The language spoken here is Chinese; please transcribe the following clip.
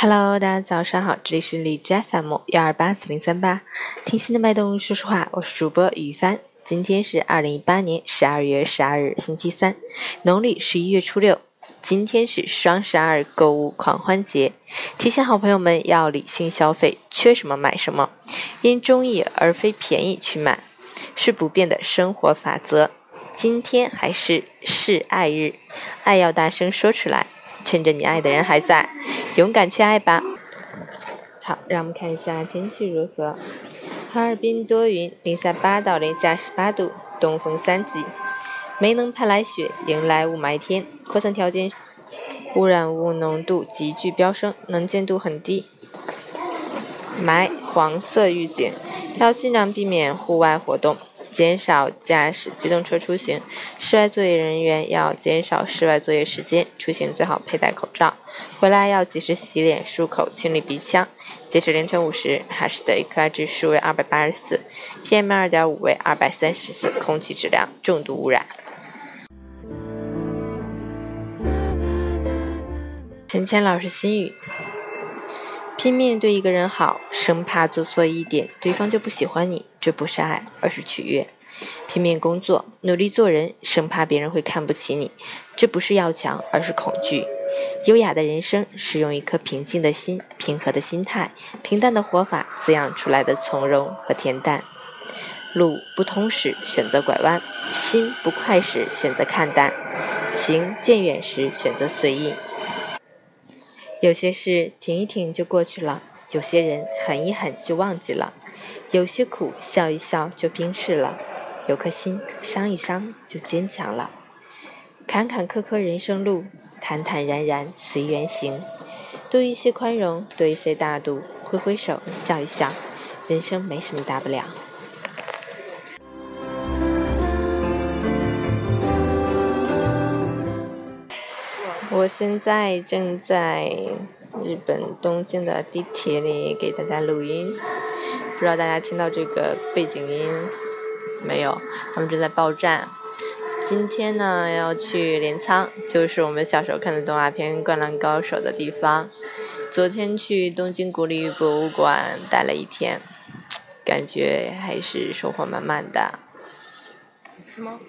Hello，大家早上好，这里是荔枝 FM 幺二八四零三八，听心的脉动，说实话，我是主播雨帆。今天是二零一八年十二月十二日，星期三，农历十一月初六。今天是双十二购物狂欢节，提醒好朋友们要理性消费，缺什么买什么，因中意而非便宜去买，是不变的生活法则。今天还是示爱日，爱要大声说出来，趁着你爱的人还在，勇敢去爱吧。好，让我们看一下天气如何。哈尔滨多云，零下八到零下十八度，东风三级。没能盼来雪，迎来雾霾天。扩散条件，污染物浓度急剧飙升，能见度很低。霾黄色预警，要尽量避免户外活动，减少驾驶机动车出行。室外作业人员要减少室外作业时间，出行最好佩戴口罩。回来要及时洗脸、漱口、清理鼻腔。截止凌晨五时，哈市的 AQI 指数为二百八十四，PM 二点五为二百三十四，空气质量重度污染。陈谦老师心语：拼命对一个人好，生怕做错一点，对方就不喜欢你，这不是爱，而是取悦；拼命工作，努力做人，生怕别人会看不起你，这不是要强，而是恐惧。优雅的人生是用一颗平静的心、平和的心态、平淡的活法滋养出来的从容和恬淡。路不通时选择拐弯，心不快时选择看淡，情渐远时选择随意。有些事停一停就过去了，有些人狠一狠就忘记了，有些苦笑一笑就冰释了，有颗心伤一伤就坚强了。坎坎坷坷人生路，坦坦然然随缘行，多一些宽容，多一些大度，挥挥手，笑一笑，人生没什么大不了。我现在正在日本东京的地铁里给大家录音，不知道大家听到这个背景音没有？他们正在报站。今天呢，要去镰仓，就是我们小时候看的动画片《灌篮高手》的地方。昨天去东京国立博物馆待了一天，感觉还是收获满满的。是吗？